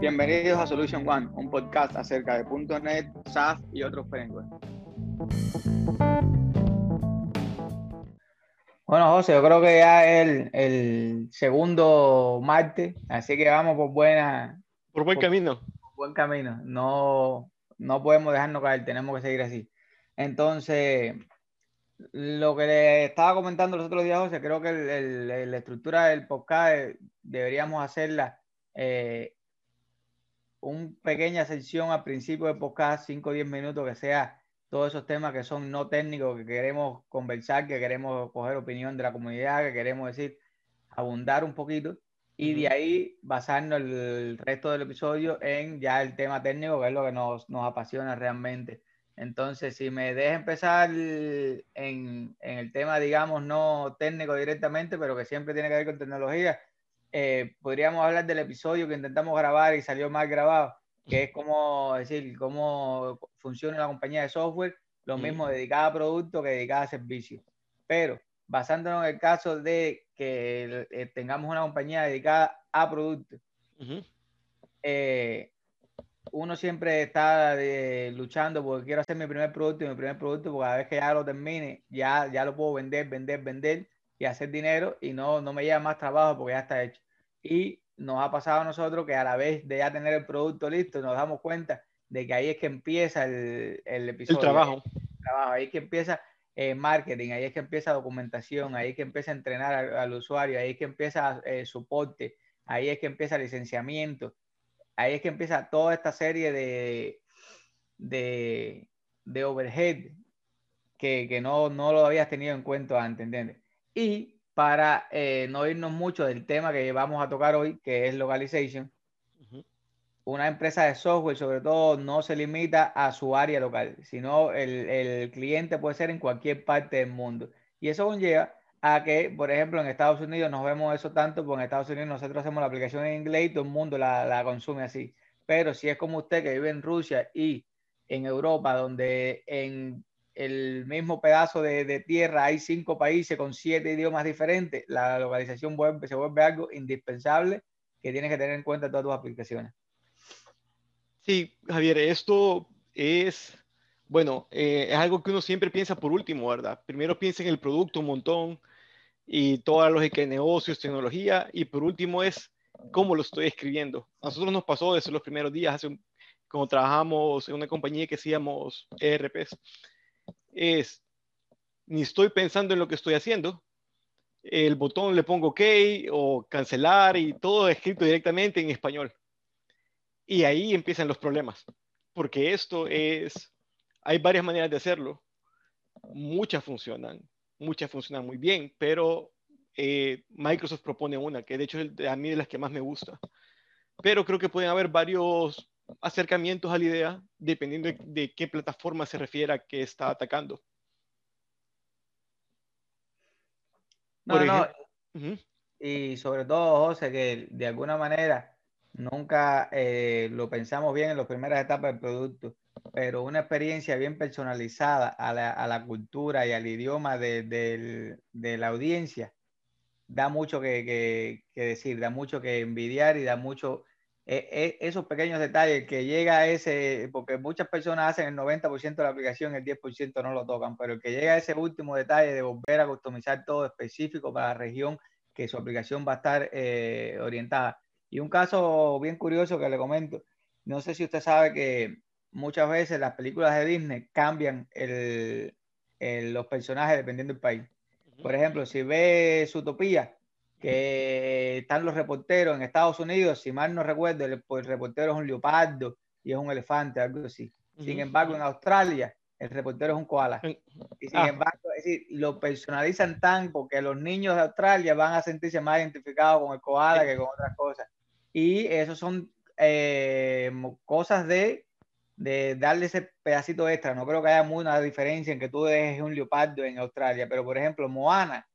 Bienvenidos a Solution One, un podcast acerca de .NET, SAF y otros frameworks. Bueno, José, yo creo que ya es el, segundo martes, así que vamos por buena... Por buen camino. Por buen camino. No, no podemos dejarnos caer, tenemos que seguir así. Entonces, lo que le estaba comentando los otros días, José, creo que la estructura del podcast deberíamos hacerla eh, una pequeña sección al principio del podcast, 5 o 10 minutos, que sea todos esos temas que son no técnicos, que queremos conversar, que queremos coger opinión de la comunidad, que queremos decir, abundar un poquito y de ahí basarnos el resto del episodio en ya el tema técnico, que es lo que nos, nos apasiona realmente. Entonces, si me deja empezar en, en, el tema, digamos, no técnico directamente, pero que siempre tiene que ver con tecnología, eh, podríamos hablar del episodio que intentamos grabar y salió mal grabado, que es como decir cómo funciona la compañía de software, lo mismo dedicada a producto que dedicada a servicio. Pero basándonos en el caso de que eh, tengamos una compañía dedicada a producto, eh, uno siempre está luchando porque quiero hacer mi primer producto y mi primer producto, porque a vez que ya lo termine, ya, ya lo puedo vender, vender, vender y hacer dinero y no, no me lleva más trabajo porque ya está hecho. Y nos ha pasado a nosotros que a la vez de ya tener el producto listo, nos damos cuenta de que ahí es que empieza el, el episodio. El trabajo. Ahí es que empieza eh, marketing, ahí es que empieza documentación, ahí es que empieza a entrenar al, usuario, ahí es que empieza eh, soporte, ahí es que empieza licenciamiento, ahí es que empieza toda esta serie de, de, de overhead que, que no, no, lo habías tenido en cuenta antes, ¿entiendes? Y para eh, no irnos mucho del tema que vamos a tocar hoy, que es localization, una empresa de software sobre todo no se limita a su área local, sino el, el cliente puede ser en cualquier parte del mundo. Y eso conlleva a que, por ejemplo, en Estados Unidos nos vemos eso tanto, porque en Estados Unidos nosotros hacemos la aplicación en inglés y todo el mundo la, la consume así. Pero si es como usted que vive en Rusia y en Europa, donde en el mismo pedazo de, tierra hay cinco países con siete idiomas diferentes, la localización web se vuelve algo indispensable que tienes que tener en cuenta en todas tus aplicaciones. Sí, Javier, esto es, bueno, eh, es algo que uno siempre piensa por último, ¿verdad? Primero piensa en el producto un montón y toda la lógica de negocios, tecnología, y por último es cómo lo estoy escribiendo. A nosotros nos pasó desde los primeros días, hace cuando trabajamos en una compañía que hacíamos ERPs es, ni estoy pensando en lo que estoy haciendo, el botón le pongo OK o cancelar y todo escrito directamente en español. Y ahí empiezan los problemas, porque esto es, hay varias maneras de hacerlo, muchas funcionan, muchas funcionan muy bien, pero eh, Microsoft propone una, que de hecho es a mí de las que más me gusta. Pero creo que pueden haber varios acercamientos a la idea dependiendo de, qué plataforma se refiera que está atacando. No, Y sobre todo, José, que de alguna manera nunca eh, lo pensamos bien en las primeras etapas del producto, pero una experiencia bien personalizada a la, cultura y al idioma de, la audiencia da mucho que, que, decir, da mucho que envidiar y da mucho esos pequeños detalles que llega a ese, porque muchas personas hacen el 90% de la aplicación, el 10% no lo tocan, pero el que llega a ese último detalle de volver a customizar todo específico para la región que su aplicación va a estar eh, orientada. Y un caso bien curioso que le comento, no sé si usted sabe que muchas veces las películas de Disney cambian el, los personajes dependiendo del país. Por ejemplo, si ve Zootopia, que están los reporteros en Estados Unidos, si mal no recuerdo, el, pues, reportero es un leopardo y es un elefante, algo así. Sin embargo, en Australia, el reportero es un koala. Y sin ah. embargo, es decir, lo personalizan tan porque los niños de Australia van a sentirse más identificados con el koala que con otras cosas. Y eso son eh, cosas de, de, darle ese pedacito extra. No creo que haya mucha diferencia en que tú dejes un leopardo en Australia, pero por ejemplo, Moana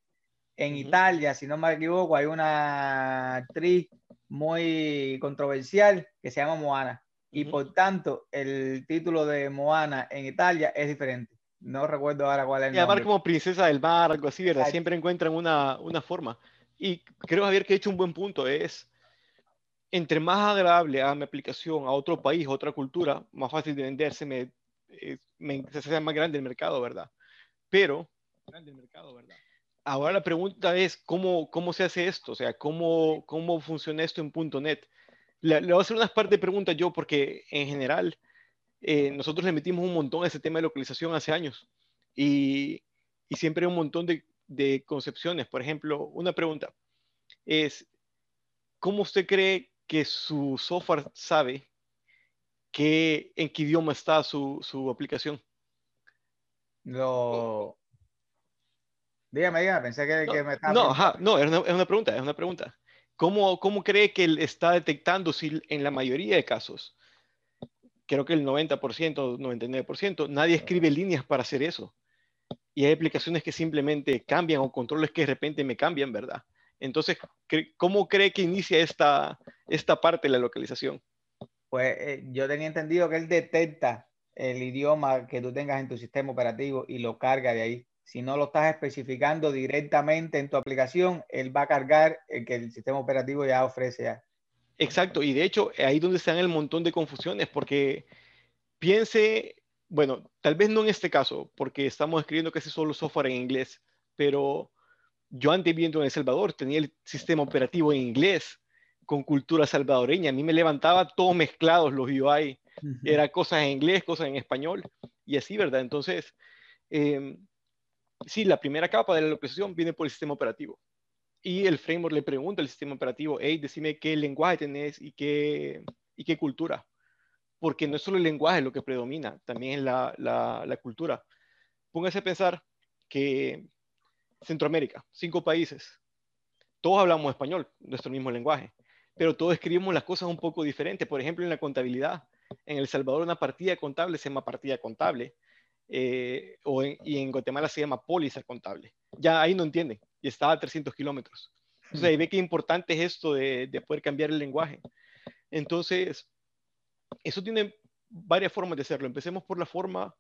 en Italia, si no me equivoco, hay una actriz muy controversial que se llama Moana. Y por tanto, el título de Moana en Italia es diferente. No recuerdo ahora cuál es el y nombre. como princesa del mar, algo así, ¿verdad? Siempre encuentran una, una forma. Y creo, Javier, que he hecho un buen punto. Es, entre más agradable a mi aplicación a otro país, a otra cultura, más fácil de venderse, me, eh, se hace más grande el mercado, ¿verdad? Pero, grande el mercado, ¿verdad? Ahora la pregunta es, ¿cómo, cómo se hace esto? O sea, ¿cómo, cómo funciona esto en .NET? Le, voy a hacer unas par de preguntas yo, porque en general eh, nosotros le metimos un montón a ese tema de localización hace años y, y siempre hay un montón de, de concepciones. Por ejemplo, una pregunta es, ¿cómo usted cree que su software sabe que, en qué idioma está su, su aplicación? Lo... Dígame, dígame, pensé que, no, que me estaba... No, ajá, no, es una, es una, pregunta, es una pregunta. ¿Cómo, ¿Cómo cree que él está detectando si en la mayoría de casos, creo que el 90%, 99%, nadie escribe líneas para hacer eso? Y hay aplicaciones que simplemente cambian o controles que de repente me cambian, ¿verdad? Entonces, ¿cómo cree que inicia esta, esta parte de la localización? Pues eh, yo tenía entendido que él detecta el idioma que tú tengas en tu sistema operativo y lo carga de ahí. Si no lo estás especificando directamente en tu aplicación, él va a cargar el que el sistema operativo ya ofrece ya. Exacto, y de hecho ahí donde están el montón de confusiones, porque piense, bueno, tal vez no en este caso, porque estamos escribiendo casi solo software en inglés, pero yo antes viendo en El Salvador tenía el sistema operativo en inglés con cultura salvadoreña. A mí me levantaba todo mezclados los UI. Era cosas en inglés, cosas en español y así, ¿verdad? Entonces, eh, sí, la primera capa de la localización viene por el sistema operativo. Y el framework le pregunta al sistema operativo, hey, decime qué lenguaje tenés y qué, y qué cultura. Porque no es solo el lenguaje lo que predomina, también es la, la, cultura. Póngase a pensar que Centroamérica, cinco países. Todos hablamos español, nuestro mismo lenguaje, pero todos escribimos las cosas un poco diferentes. Por ejemplo, en la contabilidad, en El Salvador una partida contable se llama partida contable, eh, o y en Guatemala se llama póliza contable. Ya ahí no entienden, y está a 300 kilómetros. Entonces ahí ve qué importante es esto de, de poder cambiar el lenguaje. Entonces, eso tiene varias formas de hacerlo. Empecemos por la forma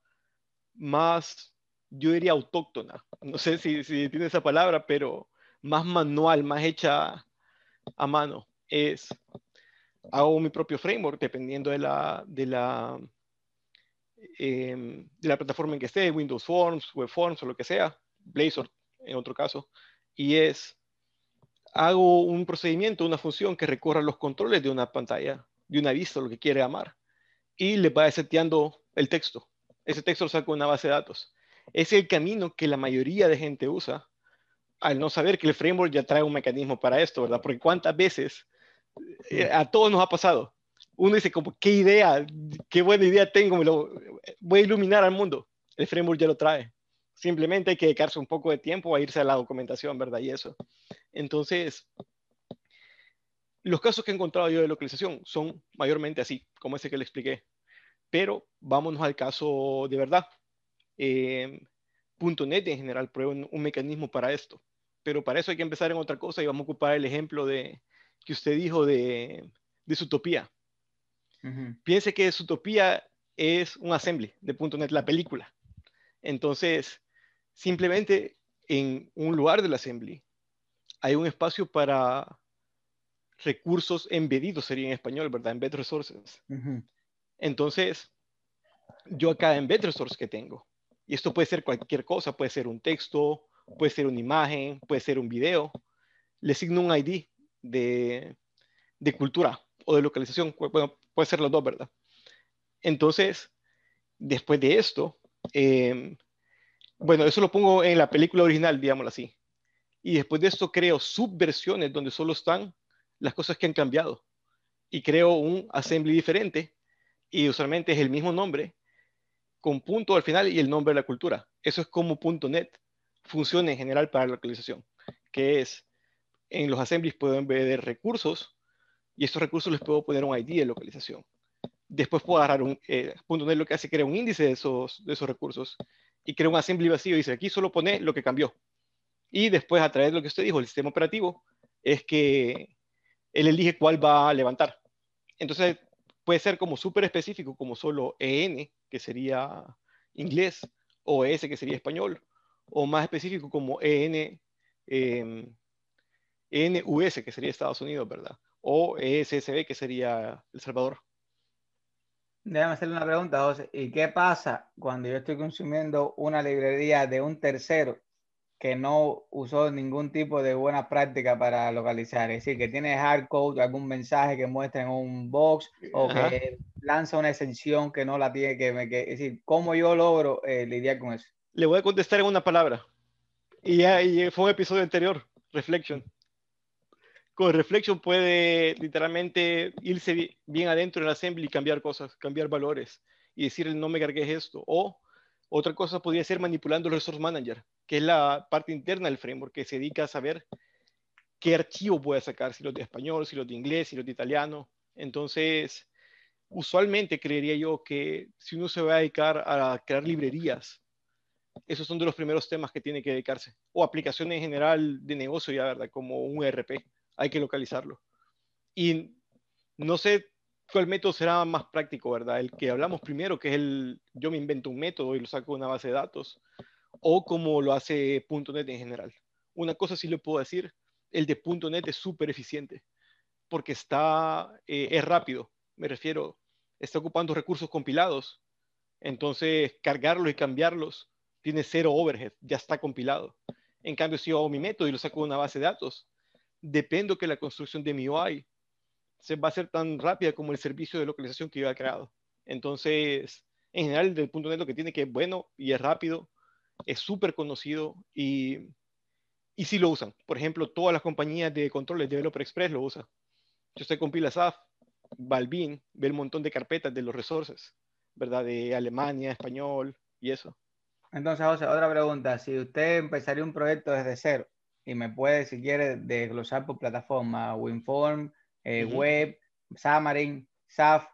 más yo diría autóctona, no sé si, si tiene esa palabra, pero más manual, más hecha a mano. Es, hago mi propio framework dependiendo de la, de la, em, de la plataforma en que esté, Windows Forms, Web Forms o lo que sea, Blazor en otro caso, y es, hago un procedimiento, una función que recorra los controles de una pantalla, de una vista, lo que quiere llamar, y le va seteando el texto. Ese texto lo saco de una base de datos es el camino que la mayoría de gente usa al no saber que el framework ya trae un mecanismo para esto, ¿verdad? Porque cuántas veces eh, a todos nos ha pasado. Uno dice como, qué idea, qué buena idea tengo, me lo, voy a iluminar al mundo. El framework ya lo trae. Simplemente hay que dedicarse un poco de tiempo a irse a la documentación, ¿verdad? Y eso. Entonces, los casos que he encontrado yo de localización son mayormente así, como ese que le expliqué. Pero vámonos al caso de verdad, eh, .NET en general prueba un, mecanismo para esto. Pero para eso hay que empezar en otra cosa y vamos a ocupar el ejemplo de, que usted dijo de, de Piense que Zootopia es un assembly de .NET, la película. Entonces, simplemente en un lugar del assembly hay un espacio para recursos embedidos, sería en español, ¿verdad? Embed resources. Entonces, yo acá en Embed resource que tengo, y esto puede ser cualquier cosa, puede ser un texto, puede ser una imagen, puede ser un video. Le asigno un ID de, de cultura o de localización. Bueno, puede ser los dos, ¿verdad? Entonces, después de esto, em, bueno, eso lo pongo en la película original, digámoslo así. Y después de esto creo subversiones donde solo están las cosas que han cambiado. Y creo un assembly diferente. Y usualmente es el mismo nombre, con punto al final y el nombre de la cultura. Eso es como .NET funciona en general para la localización, que es en los assemblies puedo embeder recursos y estos recursos les puedo poner un ID de localización. Después puedo agarrar un eh, .NET lo que hace crea un índice de esos, de esos recursos y crea un assembly vacío y dice aquí solo pone lo que cambió. Y después a través de lo que usted dijo, el sistema operativo, es que él elige cuál va a levantar. Entonces puede ser como súper específico, como solo EN, que sería inglés, o ES, que sería español, o más específico como EN, eh, ENUS, que sería Estados Unidos, ¿verdad? O ESSB, que sería El Salvador. Déjame hacerle una pregunta, José. ¿Y qué pasa cuando yo estoy consumiendo una librería de un tercero que no usó ningún tipo de buena práctica para localizar? Es decir, que tiene hardcode, algún mensaje que muestra en un box o que lanza una extensión que no la tiene que... que es decir, ¿cómo yo logro eh, lidiar con eso? Le voy a contestar en una palabra. Y ya y fue un episodio anterior, Reflection con Reflection puede literalmente irse bien adentro en assembly y cambiar cosas, cambiar valores y decir no me cargues esto. O otra cosa podría ser manipulando el Resource Manager, que es la parte interna del framework que se dedica a saber qué archivo puede sacar, si los de español, si los de inglés, si los de italiano. Entonces, usualmente creería yo que si uno se va a dedicar a crear librerías, esos son de los primeros temas que tiene que dedicarse. O aplicaciones en general de negocio ya, ¿verdad? Como un ERP hay que localizarlo. Y no sé cuál método será más práctico, ¿verdad? El que hablamos primero, que es el, yo me invento un método y lo saco de una base de datos, o como lo hace .NET en general. Una cosa sí le puedo decir, el de .NET es súper eficiente, porque está, eh, es rápido, me refiero, está ocupando recursos compilados, entonces cargarlos y cambiarlos tiene cero overhead, ya está compilado. En cambio, si yo hago mi método y lo saco de una base de datos, dependo que la construcción de mi UI se va a ser tan rápida como el servicio de localización que yo he creado. Entonces, en general, del punto de lo que tiene que es bueno y es rápido, es súper conocido y, y sí lo usan. Por ejemplo, todas las compañías de controles de Developer Express lo usan. Si usted compila SAF, Balbin, ve el montón de carpetas de los resources, ¿verdad? De Alemania, español y eso. Entonces, José, otra pregunta. Si usted empezaría un proyecto desde cero, y me puede, si quiere, desglosar por plataforma, WinForm, eh, Web, Xamarin, SAF.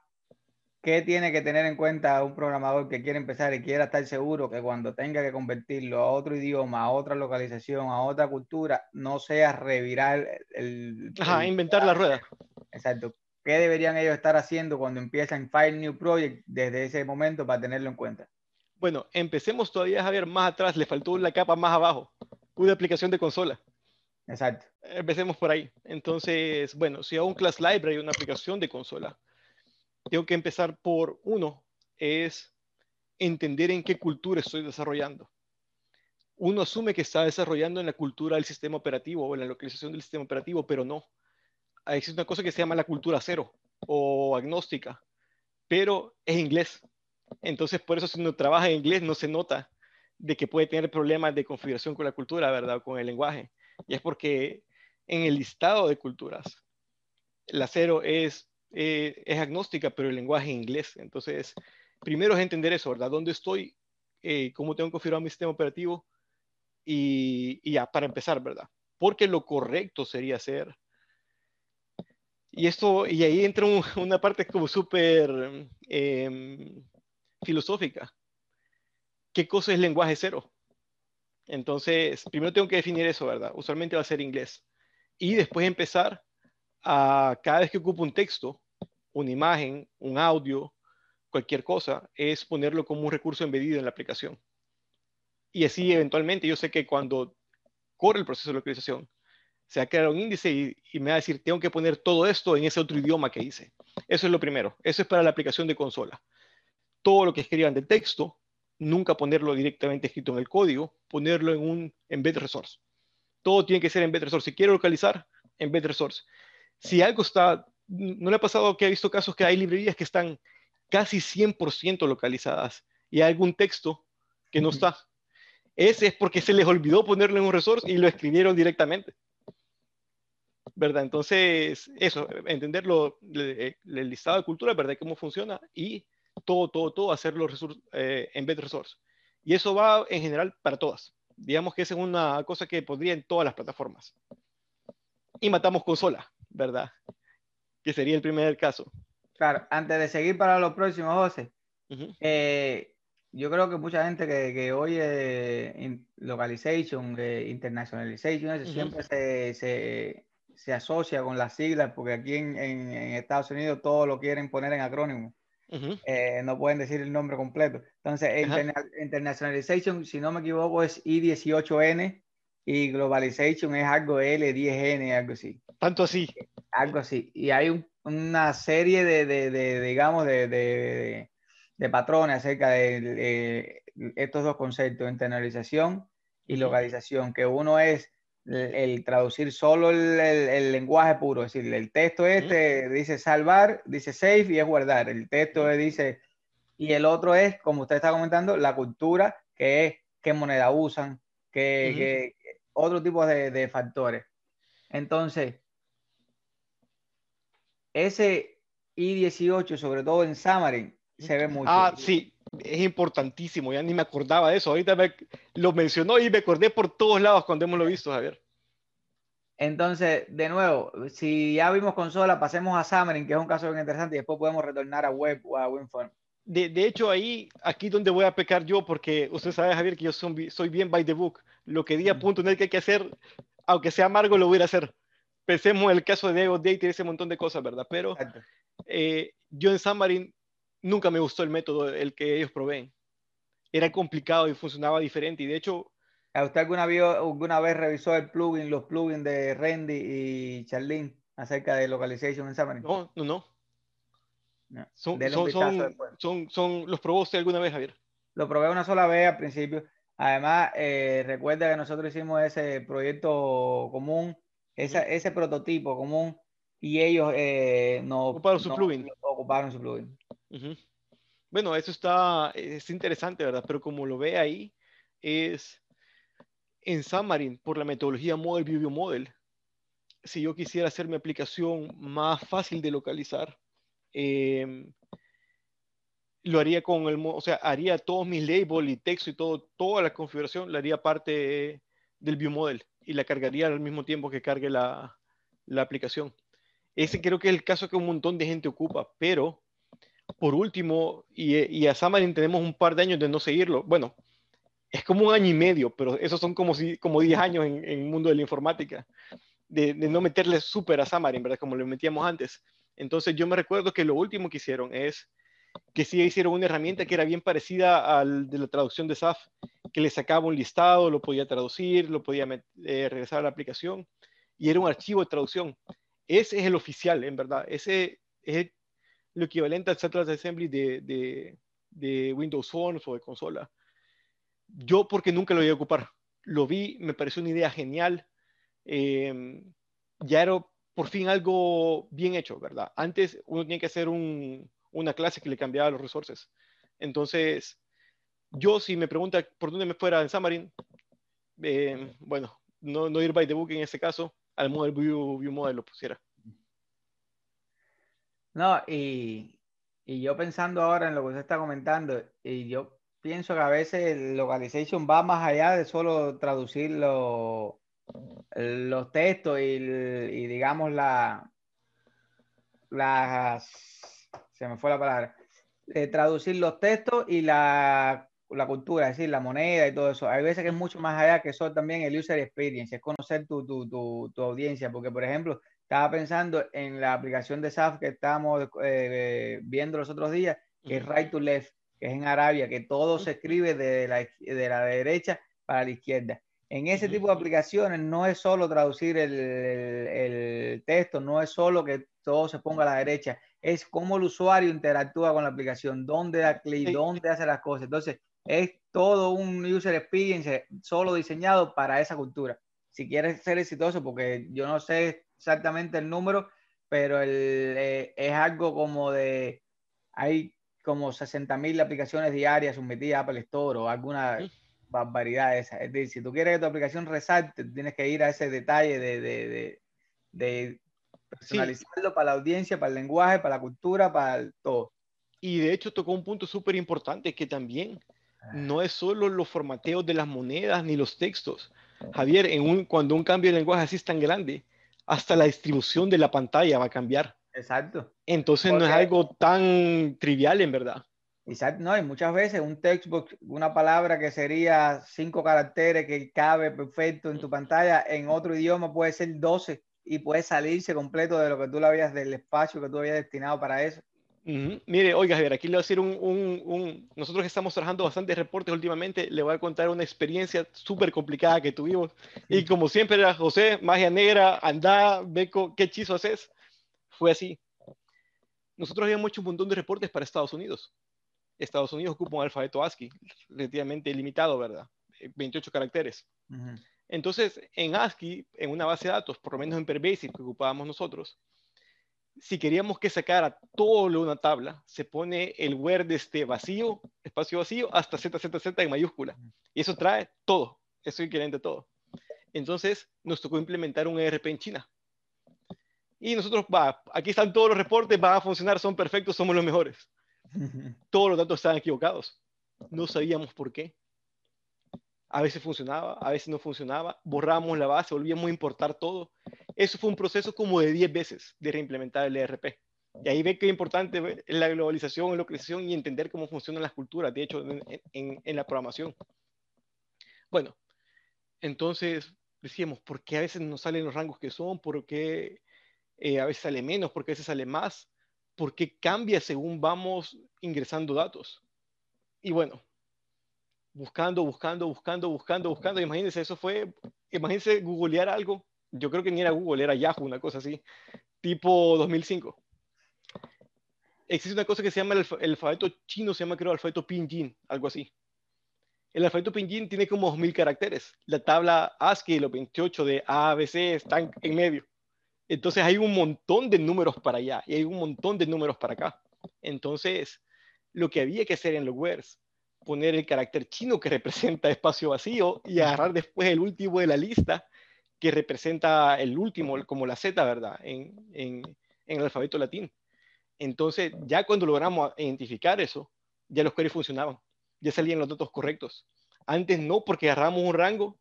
¿Qué tiene que tener en cuenta un programador que quiere empezar y quiera estar seguro que cuando tenga que convertirlo a otro idioma, a otra localización, a otra cultura, no sea revirar el... Ajá, inventar la rueda. Exacto. ¿Qué deberían ellos estar haciendo cuando empiezan File New Project desde ese momento para tenerlo en cuenta? Bueno, empecemos todavía, a ver más atrás, le faltó la capa más abajo una aplicación de consola. Exacto. Empecemos por ahí. Entonces, bueno, si hago un class library, una aplicación de consola, tengo que empezar por uno, es entender en qué cultura estoy desarrollando. Uno asume que está desarrollando en la cultura del sistema operativo o en la localización del sistema operativo, pero no. Existe una cosa que se llama la cultura cero o agnóstica, pero es inglés. Entonces, por eso si uno trabaja en inglés no se nota de que puede tener problemas de configuración con la cultura, ¿verdad? Con el lenguaje. Y es porque en el listado de culturas, la cero es, eh, es agnóstica, pero el lenguaje es inglés. Entonces, primero es entender eso, ¿verdad? ¿Dónde estoy? Eh, ¿Cómo tengo configurado mi sistema operativo? Y, ya, para empezar, ¿verdad? Porque lo correcto sería hacer. Y esto, y ahí entra una parte como súper em, filosófica qué cosa es lenguaje cero. Entonces, primero tengo que definir eso, ¿verdad? Usualmente va a ser inglés. Y después empezar a, cada vez que ocupo un texto, una imagen, un audio, cualquier cosa, es ponerlo como un recurso embedido en la aplicación. Y así, eventualmente, yo sé que cuando corre el proceso de localización, se va a crear un índice y, me va a decir, tengo que poner todo esto en ese otro idioma que hice. Eso es lo primero. Eso es para la aplicación de consola. Todo lo que escriban de texto nunca ponerlo directamente escrito en el código, ponerlo en un embed resource. Todo tiene que ser embed resource. Si quiero localizar, embed resource. Si algo está, no le ha pasado que ha visto casos que hay librerías que están casi 100% localizadas y hay algún texto que no está. Ese es porque se les olvidó ponerlo en un resource y lo escribieron directamente. ¿Verdad? Entonces, eso, entenderlo, el, listado de cultura, ¿verdad? Cómo funciona y todo, todo, todo, hacerlo eh, en resource. Y eso va en general para todas. Digamos que esa es una cosa que podría en todas las plataformas. Y matamos consola, ¿verdad? Que sería el primer caso. Claro, antes de seguir para los próximos, José, eh, yo creo que mucha gente que, que oye localization, internationalization, siempre se, se, se, asocia con las siglas, porque aquí en, en, en Estados Unidos todo lo quieren poner en acrónimo. Eh, no pueden decir el nombre completo. Entonces, Internationalization, si no me equivoco, es I18N y Globalization es algo L10N, algo así. Tanto así. Algo así. Y hay una serie de, de, de digamos, de, de, patrones acerca de, estos dos conceptos, internalización y localización, que uno es el, traducir solo el, el, lenguaje puro, es decir, el texto este dice salvar, dice save y es guardar, el texto dice, y el otro es, como usted está comentando, la cultura, que es qué moneda usan, que, otro tipo de, de, factores. Entonces, ese I-18, sobre todo en Xamarin, se ve mucho. Ah, sí, es importantísimo, ya ni me acordaba de eso. Ahorita me, lo mencionó y me acordé por todos lados cuando hemos lo visto, Javier. Entonces, de nuevo, si ya vimos consola, pasemos a Xamarin, que es un caso bien interesante, y después podemos retornar a web o a WinForm. De, de, hecho, ahí, aquí donde voy a pecar yo, porque usted sabe, Javier, que yo soy, soy bien by the book. Lo que diga punto net que hay que hacer, aunque sea amargo, lo voy a hacer. Pensemos en el caso de Diego Date y ese montón de cosas, ¿verdad? Pero eh, yo en Xamarin nunca me gustó el método, el que ellos proveen. Era complicado y funcionaba diferente. Y de hecho... ¿A usted alguna vez, alguna vez revisó el plugin, los plugins de Randy y Charlene acerca de localization en Xamarin? No, no, no. Son, son, son, ¿Los probó usted alguna vez, Javier? Lo probé una sola vez al principio. Además, eh, recuerda que nosotros hicimos ese proyecto común, ese prototipo común, y ellos eh, no, ocuparon su plugin. Ocuparon su plugin. Bueno, eso está, es interesante, ¿verdad? Pero como lo ve ahí, es en Xamarin, por la metodología Model View Model, si yo quisiera hacer mi aplicación más fácil de localizar, em, lo haría con el, o sea, haría todos mis labels y texto y todo, toda la configuración, la haría parte del view model y la cargaría al mismo tiempo que cargue la, la aplicación. Ese creo que es el caso que un montón de gente ocupa, pero por último, y, y, a Xamarin tenemos un par de años de no seguirlo. Bueno, es como un año y medio, pero esos son como, si, como 10 años en, el mundo de la informática, de, no meterle súper a Xamarin, ¿verdad? Como le metíamos antes. Entonces yo me recuerdo que lo último que hicieron es que sí hicieron una herramienta que era bien parecida al de la traducción de SAF, que le sacaba un listado, lo podía traducir, lo podía eh, regresar a la aplicación, y era un archivo de traducción. Ese es el oficial, en verdad. Ese es lo equivalente al Central Assembly de, de, Windows Phone o de consola. Yo porque nunca lo iba a ocupar. Lo vi, me pareció una idea genial. Em, ya era por fin algo bien hecho, ¿verdad? Antes uno tenía que hacer una clase que le cambiaba los resources. Entonces, yo si me pregunta por dónde me fuera en Xamarin, em, bueno, no, no, ir by the book en este caso, al model view, view model lo pusiera. No, y, yo pensando ahora en lo que usted está comentando, y yo pienso que a veces el localization va más allá de solo traducir los textos y, digamos la las se me fue la palabra eh, traducir los textos y la, la, cultura, es decir, la moneda y todo eso. Hay veces que es mucho más allá que eso también el user experience, es conocer tu, tu, tu, tu audiencia, porque por ejemplo, estaba pensando en la aplicación de SAF que estábamos eh, viendo los otros días, que es Right to Left, que es en Arabia, que todo se escribe de la, de la derecha para la izquierda. En ese tipo de aplicaciones no es solo traducir el, el, texto, no es solo que todo se ponga a la derecha, es cómo el usuario interactúa con la aplicación, dónde da clic, dónde hace las cosas. Entonces, es todo un user experience solo diseñado para esa cultura. Si quieres ser exitoso, porque yo no sé exactamente el número, pero el, eh, es algo como de, hay como 60 mil aplicaciones diarias sometidas a Apple Store o alguna barbaridad esa. Es decir, si tú quieres que tu aplicación resalte, tienes que ir a ese detalle de, de, de, personalizarlo para la audiencia, para el lenguaje, para la cultura, para todo. Y de hecho tocó un punto súper importante que también ah. no es solo los formateos de las monedas ni los textos. Javier, en un, cuando un cambio de lenguaje así es tan grande, hasta la distribución de la pantalla va a cambiar. Exacto. Entonces no es algo tan trivial en verdad. Exacto, no, y muchas veces un textbook, una palabra que sería cinco caracteres que cabe perfecto en tu pantalla, en otro idioma puede ser 12 y puede salirse completo de lo que tú le habías, del espacio que tú habías destinado para eso. Mire, oiga, Javier, aquí le voy a decir un, un, un, Nosotros estamos trabajando bastantes reportes últimamente, le voy a contar una experiencia súper complicada que tuvimos. Y como siempre era José, magia negra, anda, Beco, ¿qué hechizo haces? fue así. Nosotros habíamos hecho un montón de reportes para Estados Unidos. Estados Unidos ocupa un alfabeto ASCII relativamente limitado, ¿verdad? 28 eh, caracteres. Entonces, en ASCII, en una base de datos, por lo menos en Perbasic que ocupábamos nosotros, si queríamos que sacara todo de una tabla, se pone el word este vacío, espacio vacío, hasta ZZZ en mayúscula. Y eso trae todo, eso es equivalente todo. Entonces, nos tocó implementar un ERP en China. Y nosotros, va, aquí están todos los reportes, van a funcionar, son perfectos, somos los mejores. Todos los datos estaban equivocados. No sabíamos por qué. A veces funcionaba, a veces no funcionaba. Borramos la base, volvíamos a importar todo. Eso fue un proceso como de 10 veces de reimplementar el ERP. Y ahí ve que es importante la globalización, la localización y entender cómo funcionan las culturas, de hecho, en, la programación. Bueno, entonces decíamos, ¿por qué a veces no salen los rangos que son? ¿Por qué eh, a veces sale menos? ¿Por qué a veces sale más? ¿Por qué cambia según vamos ingresando datos? Y bueno, buscando, buscando, buscando, buscando, buscando. Imagínense, eso fue, imagínense googlear algo. Yo creo que ni era Google, era Yahoo, una cosa así, tipo 2005. Existe una cosa que se llama el, alfabeto chino, se llama creo alfabeto pinyin, algo así. El alfabeto pinyin tiene como 2000 caracteres. La tabla ASCII, los 28 de A, B, C están en medio. Entonces hay un montón de números para allá y hay un montón de números para acá. Entonces, lo que había que hacer en los words poner el carácter chino que representa espacio vacío y agarrar después el último de la lista que representa el último, como la Z, ¿verdad? En, en, el alfabeto latín. Entonces, ya cuando logramos identificar eso, ya los queries funcionaban, ya salían los datos correctos. Antes no, porque agarramos un rango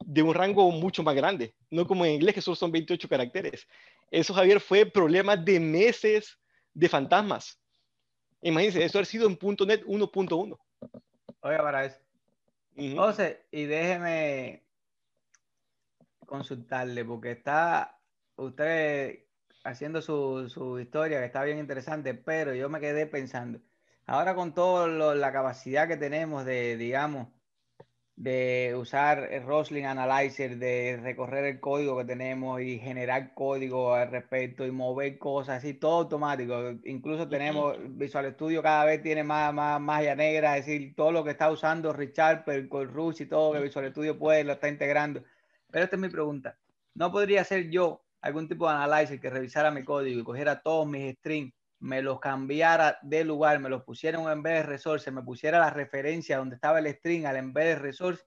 de un rango mucho más grande, no como en inglés que solo son 28 caracteres. Eso, Javier, fue problema de meses de fantasmas. Imagínense, eso ha sido en .NET 1.1. Oiga, para eso. José, y déjeme consultarle, porque está usted haciendo su, historia, que está bien interesante, pero yo me quedé pensando, ahora con toda la capacidad que tenemos de, digamos, de usar el Rosling Analyzer, de recorrer el código que tenemos y generar código al respecto y mover cosas así, todo automático. Incluso tenemos Visual Studio cada vez tiene más, más magia negra, es decir, todo lo que está usando Richard, con Rush y todo que Visual Studio puede, lo está integrando. Pero esta es mi pregunta. ¿No podría ser yo algún tipo de analyzer que revisara mi código y cogiera todos mis strings me los cambiara de lugar, me los pusiera en un embedded resource, me pusiera la referencia donde estaba el string al embedded resource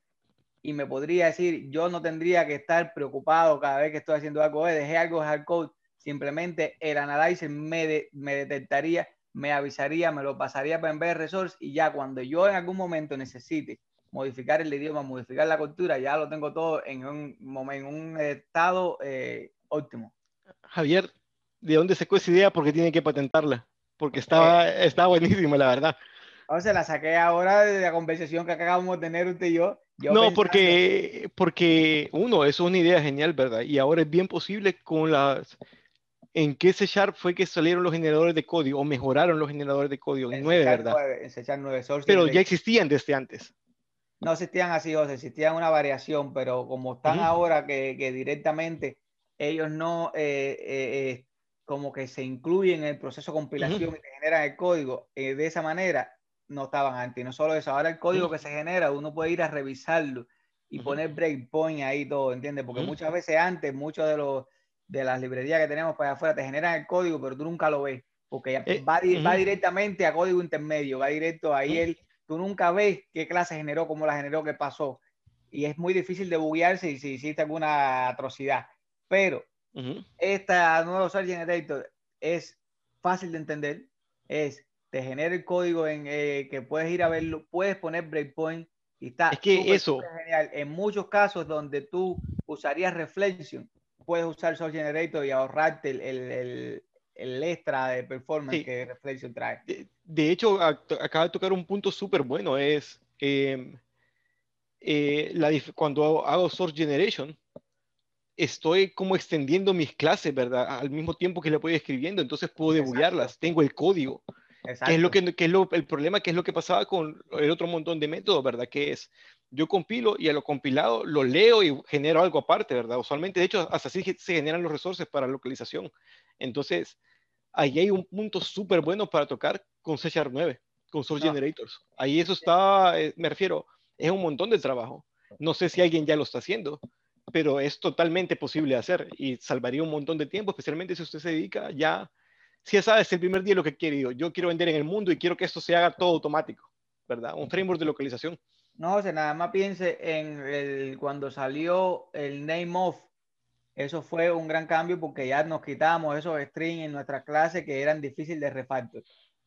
y me podría decir, yo no tendría que estar preocupado cada vez que estoy haciendo algo, dejé algo de hardcode, simplemente el analyzer me, me detectaría, me avisaría, me lo pasaría para embedded resource y ya cuando yo en algún momento necesite modificar el idioma, modificar la cultura, ya lo tengo todo en un, en un estado eh, óptimo. Javier, de dónde sacó esa idea porque tiene que patentarla, porque estaba, eh, está buenísima, la verdad. O sea, la saqué ahora de la conversación que acabamos de tener usted y yo. no, porque, porque uno, eso es una idea genial, ¿verdad? Y ahora es bien posible con las... ¿En qué C Sharp fue que salieron los generadores de código o mejoraron los generadores de código? En, 9, ¿verdad? en C Sharp 9 Pero ya existían desde antes. No existían así, o sea, existían una variación, pero como están ahora que, que, directamente ellos no eh, eh, eh como que se incluyen en el proceso de compilación y que generan el código eh, de esa manera, no estaban antes. No solo eso, ahora el código que se genera, uno puede ir a revisarlo y poner breakpoint ahí todo, ¿entiendes? Porque muchas veces antes, muchos de los de las librerías que tenemos para afuera te generan el código, pero tú nunca lo ves, porque va, va, directamente a código intermedio, va directo ahí él, tú nunca ves qué clase generó, cómo la generó, qué pasó. Y es muy difícil de buguearse si hiciste alguna atrocidad. Pero esta nuevo Search Generator es fácil de entender, es te genera el código en eh, que puedes ir a verlo, puedes poner breakpoint y está es que eso genial. En muchos casos donde tú usarías Reflection, puedes usar Search Generator y ahorrarte el, el, el, extra de performance que Reflection trae. De, hecho, acaba de tocar un punto súper bueno, es em, eh, la, cuando hago Source Generation, estoy como extendiendo mis clases, ¿verdad? Al mismo tiempo que le voy escribiendo, entonces puedo debuggarlas, tengo el código. Que es lo que, que es lo, el problema, que es lo que pasaba con el otro montón de métodos, ¿verdad? Que es, yo compilo y a lo compilado lo leo y genero algo aparte, ¿verdad? Usualmente, de hecho, hasta así se generan los resources para localización. Entonces, ahí hay un punto súper bueno para tocar con C 9, con Source Generators. Ahí eso está, eh, me refiero, es un montón de trabajo. No sé si alguien ya lo está haciendo, pero es totalmente posible hacer y salvaría un montón de tiempo, especialmente si usted se dedica ya, si ya sabes el primer día lo que quiere, yo quiero vender en el mundo y quiero que esto se haga todo automático, ¿verdad? Un framework de localización. No, o nada más piense en el, cuando salió el name of, eso fue un gran cambio porque ya nos quitamos esos strings en nuestra clase que eran difíciles de refactor.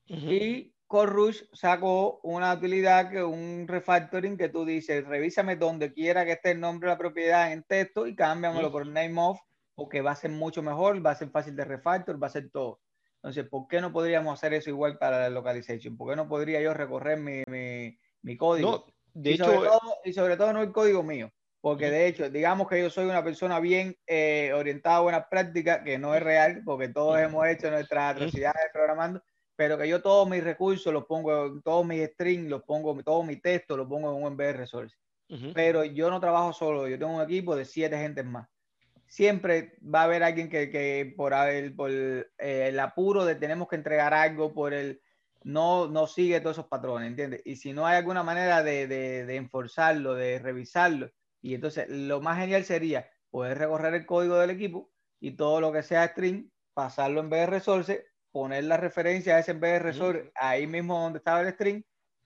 Y Corush sacó una utilidad que un refactoring que tú dices, revísame donde quiera que esté el nombre de la propiedad en texto y cámbiamelo por name of, porque va a ser mucho mejor, va a ser fácil de refactor, va a ser todo. Entonces, ¿por qué no podríamos hacer eso igual para la localization? ¿Por qué no podría yo recorrer mi, mi, mi código? De y, hecho, sobre todo, y sobre todo no el código mío, porque de hecho, digamos que yo soy una persona bien eh, orientada a buenas prácticas, que no es real, porque todos hemos hecho nuestras atrocidades programando, pero que yo todos mis recursos los pongo, todos mis strings los pongo, todo mi texto lo pongo en un MBR Resource. Pero yo no trabajo solo, yo tengo un equipo de siete gentes más. Siempre va a haber alguien que, que por, el, por eh, el apuro de tenemos que entregar algo, por el no, no sigue todos esos patrones, ¿entiendes? Y si no hay alguna manera de, de, de enforzarlo, de revisarlo, y entonces lo más genial sería poder recorrer el código del equipo y todo lo que sea string, pasarlo en BR Resource poner la referencia a ese BR Source ahí mismo donde estaba el string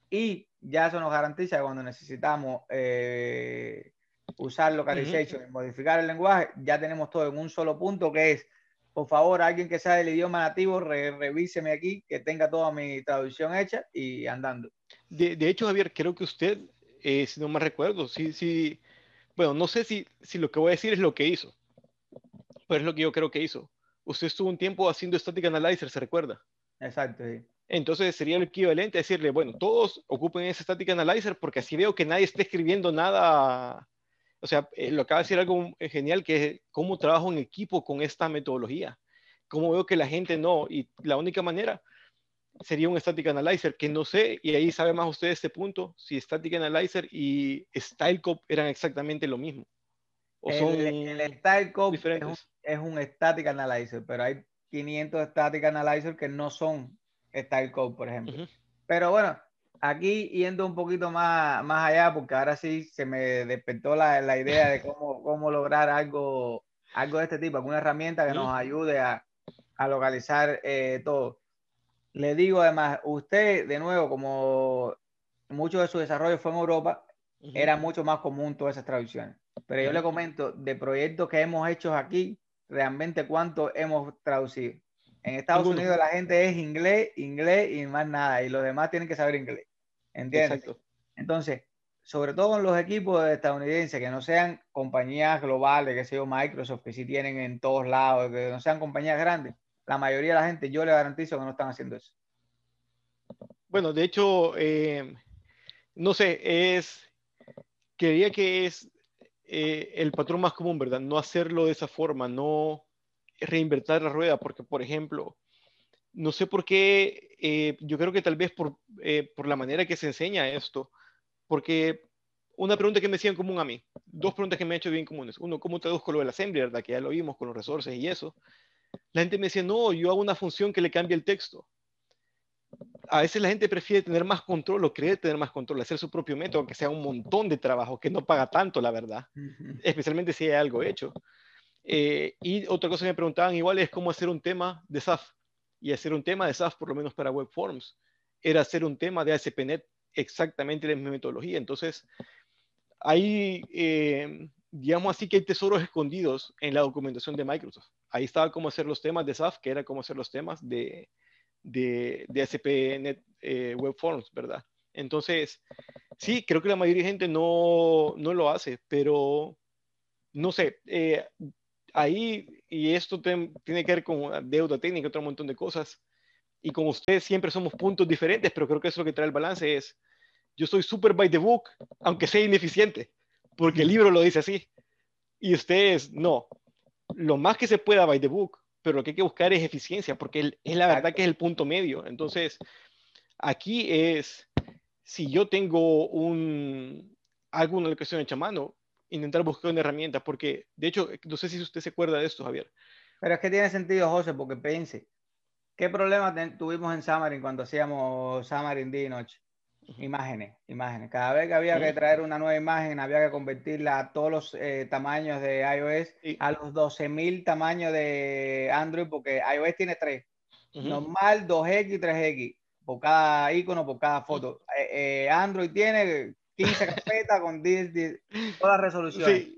y ya eso nos garantiza que cuando necesitamos eh, usar localization y modificar el lenguaje, ya tenemos todo en un solo punto que es, por favor, alguien que sea del idioma nativo, revíseme aquí, que tenga toda mi traducción hecha y andando. De, de hecho, Javier, creo que usted, eh, si no me recuerdo, sí, sí, bueno, no sé si, si lo que voy a decir es lo que hizo, pero es lo que yo creo que hizo usted estuvo un tiempo haciendo Static Analyzer, ¿se recuerda? Exacto, Entonces sería el equivalente a decirle, bueno, todos ocupen ese Static Analyzer porque así veo que nadie está escribiendo nada. O sea, eh, lo acaba de decir algo genial que es cómo trabajo en equipo con esta metodología. Cómo veo que la gente no. Y la única manera sería un Static Analyzer, que no sé, y ahí sabe más usted este punto, si Static Analyzer y StyleCop eran exactamente lo mismo. O son el, StyleCop diferentes es un static analyzer, pero hay 500 static analyzer que no son style code, por ejemplo. Pero bueno, aquí yendo un poquito más, más allá, porque ahora sí se me despertó la, la idea de cómo, cómo lograr algo, algo de este tipo, alguna herramienta que nos ayude a, a localizar eh, todo. Le digo además, usted, de nuevo, como mucho de su desarrollo fue en Europa, era mucho más común todas esas traducciones. Pero yo le comento, de proyectos que hemos hecho aquí, realmente cuánto hemos traducido. En Estados Unidos la gente es inglés, inglés y más nada, y los demás tienen que saber inglés. ¿Entiendes? Entonces, sobre todo en los equipos estadounidenses, que no sean compañías globales, que sea Microsoft, que sí tienen en todos lados, que no sean compañías grandes, la mayoría de la gente, yo le garantizo que no están haciendo eso. Bueno, de hecho, eh, no sé, es, quería que es eh, el patrón más común, ¿verdad? No hacerlo de esa forma, no reinvertir la rueda, porque, por ejemplo, no sé por qué, eh, yo creo que tal vez por, por la manera que se enseña esto, porque una pregunta que me hacían común a mí, dos preguntas que me han hecho bien comunes. Uno, ¿cómo traduzco lo del assembly, verdad? Que ya lo vimos con los resources y eso. La gente me decía, no, yo hago una función que le cambie el texto a veces la gente prefiere tener más control o creer tener más control, hacer su propio método, que sea un montón de trabajo, que no paga tanto, la verdad, especialmente si hay algo hecho. Eh, y otra cosa que me preguntaban igual es cómo hacer un tema de SAF. Y hacer un tema de SAF, por lo menos para Webforms, era hacer un tema de ASP.NET exactamente la misma metodología. Entonces, ahí, eh, digamos así que hay tesoros escondidos en la documentación de Microsoft. Ahí estaba cómo hacer los temas de SAF, que era cómo hacer los temas de, de, de ASP.NET eh, Web Forms, ¿verdad? Entonces, sí, creo que la mayoría de gente no, no lo hace, pero no sé, eh, ahí, y esto tiene que ver con deuda técnica, otro montón de cosas, y con ustedes siempre somos puntos diferentes, pero creo que eso lo que trae el balance es, yo soy super by the book, aunque sea ineficiente, porque el libro lo dice así, y ustedes no. Lo más que se pueda by the book, pero lo que hay que buscar es eficiencia, porque es la verdad que es el punto medio. Entonces, aquí es, si yo tengo un, alguna locación hecha a mano, intentar buscar una herramienta, porque de hecho, no sé si usted se acuerda de esto, Javier. Pero es que tiene sentido, José, porque pense, ¿qué problema tuvimos en Xamarin cuando hacíamos Xamarin día y noche? Imágenes, imágenes. Cada vez que había que traer una nueva imagen, había que convertirla a todos los eh, tamaños de iOS, a los 12.000 tamaños de Android, porque iOS tiene tres. Normal, 2X y 3X, por cada icono, por cada foto. Eh, eh, Android tiene 15 carpetas con 10, 10, todas las resoluciones.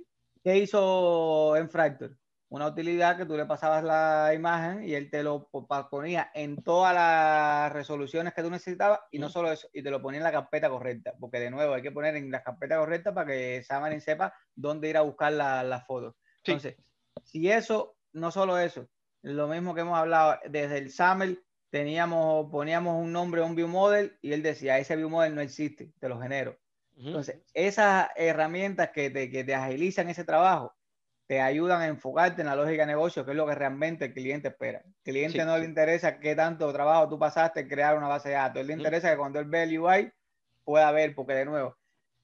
¿Qué hizo en Fracture? Una utilidad que tú le pasabas la imagen y él te lo ponía en todas las resoluciones que tú necesitabas y no solo eso, y te lo ponía en la carpeta correcta, porque de nuevo hay que poner en la carpeta correcta para que Xamarin sepa dónde ir a buscar las la fotos. Entonces, si eso, no solo eso, lo mismo que hemos hablado desde el SAML, teníamos, poníamos un nombre a un view model y él decía, ese view model no existe, te lo genero. Entonces, esas herramientas que te, que te agilizan ese trabajo, te ayudan a enfocarte en la lógica de negocio, que es lo que realmente el cliente espera. El cliente no le interesa qué tanto trabajo tú pasaste en crear una base de datos. él le interesa que cuando él ve el UI pueda ver, porque de nuevo,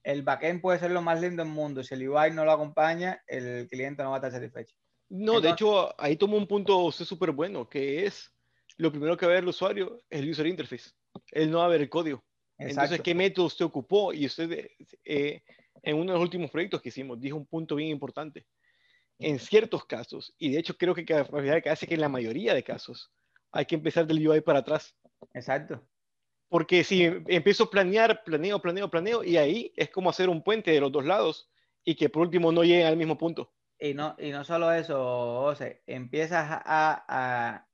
el backend puede ser lo más lindo del mundo. Si el UI no lo acompaña, el cliente no va a estar satisfecho. No, de hecho, ahí tomo un punto súper bueno, que es lo primero que va a ver el usuario, el user interface. Él no va a ver el código. Entonces, ¿qué método usted ocupó? Y usted, eh, en uno de los últimos proyectos que hicimos, dijo un punto bien importante en ciertos casos, y de hecho creo que hace que en la mayoría de casos hay que empezar del UI para atrás. Exacto. Porque si empiezo a planear, planeo, planeo, planeo, y ahí es como hacer un puente de los dos lados y que por último no lleguen al mismo punto. Y no, y no solo eso, José, empiezas a,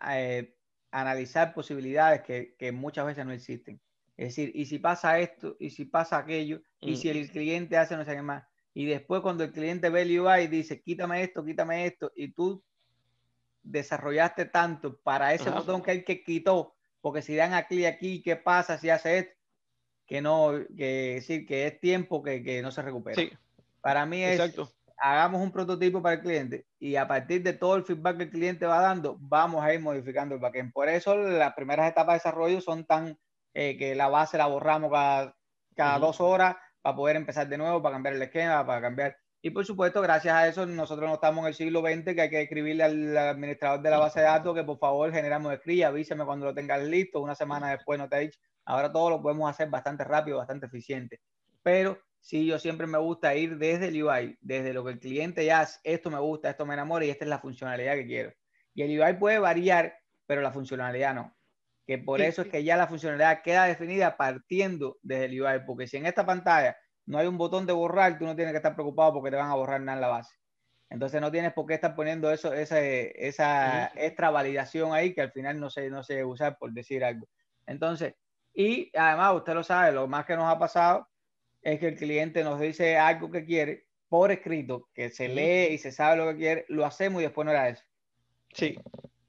a, eh, analizar posibilidades que, que, muchas veces no existen. Es decir, y si pasa esto, y si pasa aquello, y si el cliente hace no sé qué más y después cuando el cliente ve el UI dice, quítame esto, quítame esto, y tú desarrollaste tanto para ese botón que él que quitó, porque si dan a clic aquí, ¿qué pasa si hace esto? Que no, que decir que es tiempo que, que no se recupera. Sí. Para mí es, Exacto. hagamos un prototipo para el cliente y a partir de todo el feedback que el cliente va dando, vamos a ir modificando el backend. Por eso las primeras etapas de desarrollo son tan eh, que la base la borramos cada, cada dos horas, para poder empezar de nuevo, para cambiar el esquema, para cambiar. Y por supuesto, gracias a eso, nosotros no estamos en el siglo XX, que hay que escribirle al administrador de la base de datos que por favor generamos escriba, avíseme cuando lo tengas listo, una semana después no te ha dicho. Ahora todo lo podemos hacer bastante rápido, bastante eficiente. Pero sí, yo siempre me gusta ir desde el UI, desde lo que el cliente ya, esto me gusta, esto me enamora y esta es la funcionalidad que quiero. Y el UI puede variar, pero la funcionalidad no que por eso es que ya la funcionalidad queda definida partiendo desde el UI, porque si en esta pantalla no hay un botón de borrar, tú no tienes que estar preocupado porque te van a borrar nada en la base. Entonces no tienes por qué estar poniendo eso, esa, esa extra validación ahí que al final no se, no se usar por decir algo. Entonces, y además usted lo sabe, lo más que nos ha pasado es que el cliente nos dice algo que quiere por escrito, que se lee y se sabe lo que quiere, lo hacemos y después no era eso. Sí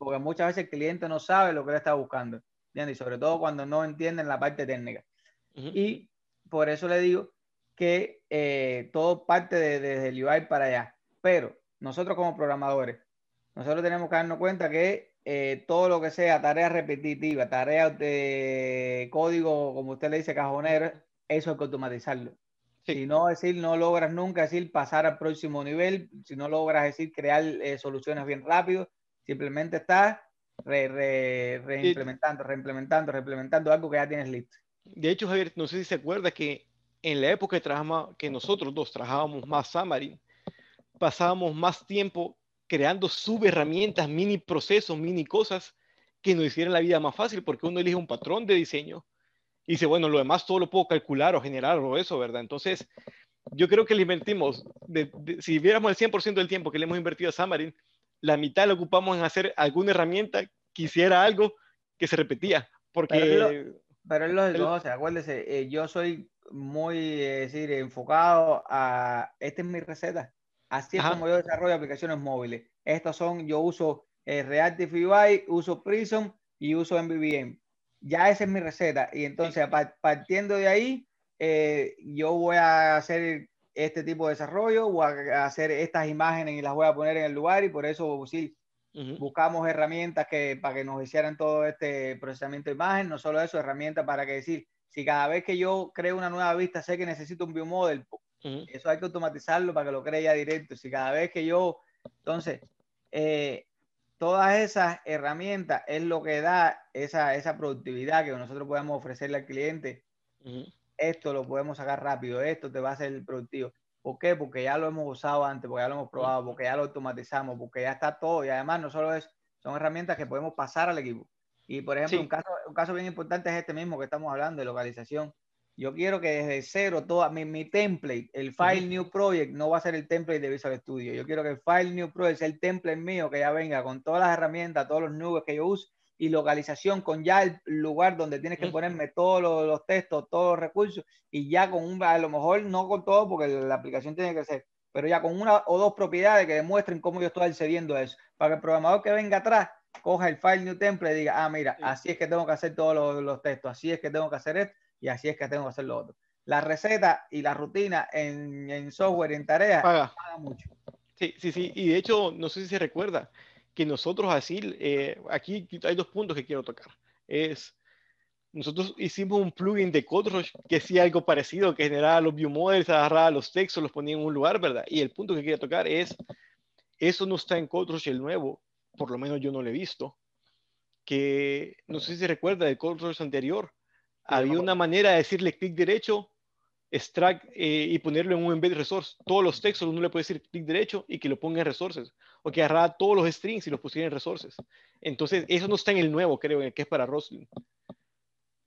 porque muchas veces el cliente no sabe lo que le está buscando, Y sobre todo cuando no entienden la parte técnica. Y por eso le digo que eh, todo parte desde el UI para allá. Pero nosotros como programadores, nosotros tenemos que darnos cuenta que eh, todo lo que sea tareas repetitivas, tareas de código, como usted le dice, cajonero, eso hay que automatizarlo. Si no decir, no logras nunca decir pasar al próximo nivel, si no logras decir crear eh, soluciones bien rápido, Simplemente estás reimplementando, reimplementando, reimplementando algo que ya tienes listo. De hecho, Javier, no sé si se acuerda que en la época que, que nosotros dos trabajábamos más Xamarin, pasábamos más tiempo creando subherramientas, mini procesos, mini cosas que nos hicieran la vida más fácil, porque uno elige un patrón de diseño y dice, bueno, lo demás todo lo puedo calcular o generar o eso, ¿verdad? Entonces, yo creo que le invertimos, si viéramos el 100% del tiempo que le hemos invertido a Xamarin, la mitad lo ocupamos en hacer alguna herramienta que hiciera algo que se repetía. Porque... Pero es lógico, o sea, acuérdese, eh, yo soy muy, eh, decir, enfocado a, esta es mi receta. Así es como yo desarrollo aplicaciones móviles. Estas son, yo uso eh, Reactive UI, uso Prism y uso MVVM. Ya esa es mi receta. Y entonces, partiendo de ahí, yo voy a hacer este tipo de desarrollo o a hacer estas imágenes y las voy a poner en el lugar y por eso sí, buscamos herramientas que, para que nos hicieran todo este procesamiento de imagen, no solo eso, herramientas para que decir, si cada vez que yo creo una nueva vista sé que necesito un biomodel, eso hay que automatizarlo para que lo cree ya directo. Si cada vez que yo, entonces, eh, todas esas herramientas es lo que da esa, esa productividad que nosotros podemos ofrecerle al cliente. Esto lo podemos sacar rápido, esto te va a hacer productivo. ¿Por qué? Porque ya lo hemos usado antes, porque ya lo hemos probado, porque ya lo automatizamos, porque ya está todo. Y además no solo es, son herramientas que podemos pasar al equipo. Y por ejemplo, un, caso, un caso bien importante es este mismo que estamos hablando de localización. Yo quiero que desde cero, toda mi, mi template, el file new project, no va a ser el template de Visual Studio. Yo quiero que el file new project sea el template mío, que ya venga con todas las herramientas, todos los nubes que yo uso y localización con ya el lugar donde tienes que ponerme todos los, textos, todos los recursos y ya con un, a lo mejor no con todo porque la aplicación tiene que ser, pero ya con una o dos propiedades que demuestren cómo yo estoy accediendo a eso, para que el programador que venga atrás coja el file new template y diga, ah, mira, así es que tengo que hacer todos los, los textos, así es que tengo que hacer esto y así es que tengo que hacer lo otro. La receta y la rutina en, en software, en tareas, paga. mucho. Sí, sí, sí. Y de hecho, no sé si se recuerda que nosotros así, eh, aquí hay dos puntos que quiero tocar. Es, nosotros hicimos un plugin de CodeRush que hacía algo parecido, que generaba los view models, agarraba los textos, los ponía en un lugar, ¿verdad? Y el punto que quiero tocar es, eso no está en CodeRush el nuevo, por lo menos yo no lo he visto, que no sé si se recuerda del CodeRush anterior, había una manera de decirle clic derecho, extract eh, y ponerlo en un embed resource. Todos los textos uno le puede decir clic derecho y que lo ponga en resources. O que agarrara todos los strings y los pusiera en resources. Entonces, eso no está en el nuevo, creo, en el que es para Roslyn.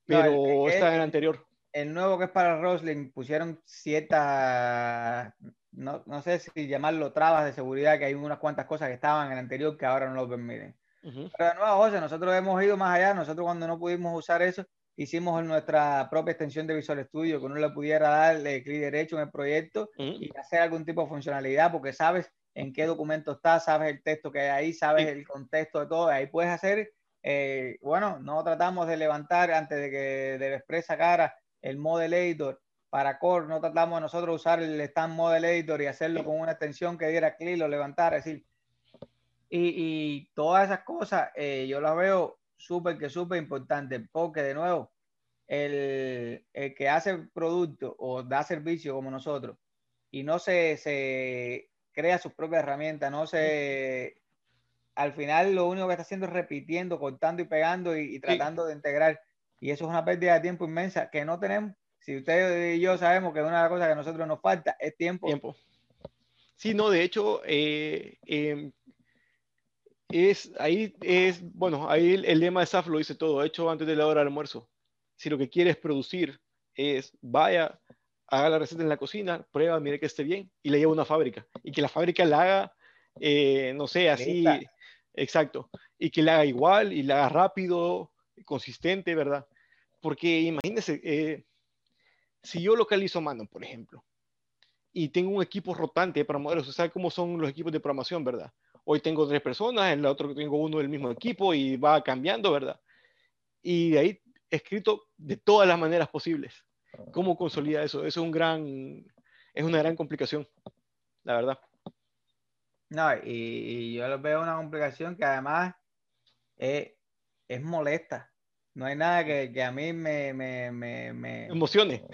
Pero está en el anterior. El nuevo que es para Roslyn pusieron ciertas, no, no, sé si llamarlo trabas de seguridad, que hay unas cuantas cosas que estaban en el anterior que ahora no lo permiten. Pero de nuevo, José, nosotros hemos ido más allá. Nosotros cuando no pudimos usar eso, hicimos nuestra propia extensión de Visual Studio, que uno le pudiera darle clic derecho en el proyecto y hacer algún tipo de funcionalidad, porque sabes en qué documento está, sabes el texto que hay ahí, sabes el contexto de todo, ahí puedes hacer, eh, bueno, no tratamos de levantar antes de que de Express sacara el Model Editor para Core, no tratamos nosotros de usar el Stand Model Editor y hacerlo con una extensión que diera clic, lo levantara, es decir, y, y todas esas cosas eh, yo las veo súper que súper importante, porque de nuevo, el, el, que hace producto o da servicio como nosotros y no se, se crea sus propias herramientas, no se... Al final lo único que está haciendo es repitiendo, cortando y pegando y, tratando de integrar. Y eso es una pérdida de tiempo inmensa que no tenemos. Si usted y yo sabemos que una de las cosas que a nosotros nos falta es tiempo. Tiempo. Sí, no, de hecho, eh, em, es ahí es, bueno, ahí el, lema de SAF lo dice todo, hecho antes de la hora del almuerzo. Si lo que quieres producir es, vaya, haga la receta en la cocina, prueba, mire que esté bien y le lleva a una fábrica. Y que la fábrica la haga, eh, no sé, así, exacto. Y que la haga igual y la haga rápido, consistente, ¿verdad? Porque imagínese, eh, si yo localizo mano, por ejemplo, y tengo un equipo rotante para modelos, ¿sabe cómo son los equipos de programación, verdad? Hoy tengo tres personas, en la otra tengo uno del mismo equipo y va cambiando, ¿verdad? Y de ahí escrito de todas las maneras posibles. ¿Cómo consolida eso? Eso es un gran, es una gran complicación, la verdad. No, y, yo lo veo una complicación que además es, es molesta. No hay nada que, que a mí me, me, me, me, emocione.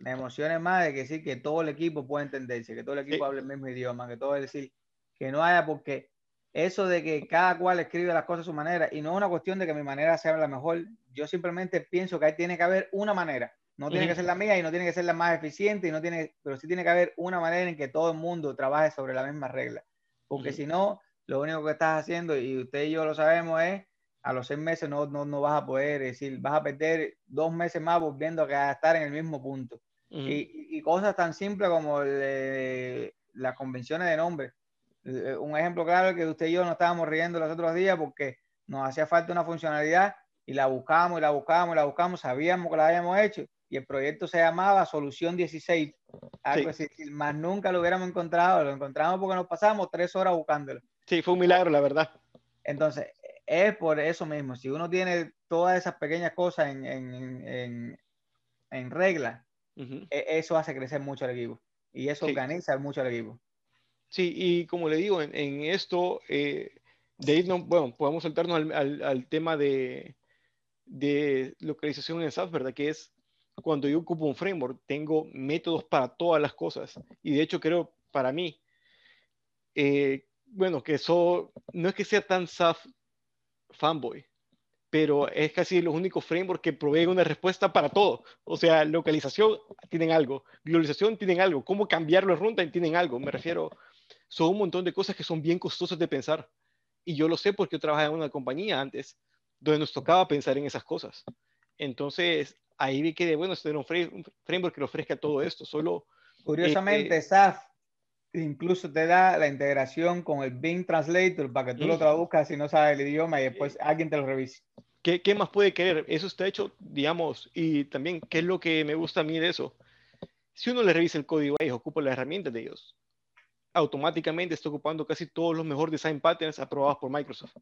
Me emocione más de que sí, que todo el equipo pueda entenderse, que todo el equipo hable el mismo idioma, que todo es decir, que no haya porque eso de que cada cual escribe las cosas a su manera y no es una cuestión de que mi manera sea la mejor. Yo simplemente pienso que ahí tiene que haber una manera. No tiene que ser la mía y no tiene que ser la más eficiente, y no tiene, pero sí tiene que haber una manera en que todo el mundo trabaje sobre la misma regla. Porque si no, lo único que estás haciendo, y usted y yo lo sabemos, es a los seis meses no, no, no vas a poder, decir, vas a perder dos meses más volviendo a estar en el mismo punto. y, y, cosas tan simples como las convenciones de nombre un ejemplo claro es que usted y yo nos estábamos riendo los otros días porque nos hacía falta una funcionalidad y la buscamos y la buscamos y la buscamos, sabíamos que la habíamos hecho y el proyecto se llamaba Solución 16, algo así, más nunca lo hubiéramos encontrado, lo encontramos porque nos pasamos tres horas buscándolo. Sí, fue un milagro, la verdad. Entonces, es por eso mismo, si uno tiene todas esas pequeñas cosas en, en, en, en regla, e, eso hace crecer mucho el equipo y eso organiza mucho el equipo. Sí, y como le digo, en, esto, eh, de ahí no, bueno, podemos saltarnos al, al, tema de, de, localización en SAP, ¿verdad? Que es cuando yo ocupo un framework, tengo métodos para todas las cosas. Y de hecho creo, para mí, eh, bueno, que eso no es que sea tan SAF fanboy, pero es casi los únicos frameworks que proveen una respuesta para todo. O sea, localización tienen algo, globalización tienen algo, cómo cambiarlo en runtime tienen algo. Me refiero, son un montón de cosas que son bien costosas de pensar. Y yo lo sé porque yo trabajaba en una compañía antes donde nos tocaba pensar en esas cosas. Entonces, ahí vi que, bueno, tener un, framework que ofrezca todo esto. Solo. Curiosamente, este SAF incluso te da la integración con el Bing Translator para que tú lo traduzcas si no sabes el idioma y después alguien te lo revise. ¿Qué, ¿Qué, más puede querer? Eso está hecho, digamos, y también, ¿qué es lo que me gusta a mí de eso? Si uno le revisa el código a ellos, ocupa las herramientas de ellos, automáticamente está ocupando casi todos los mejores design patterns aprobados por Microsoft.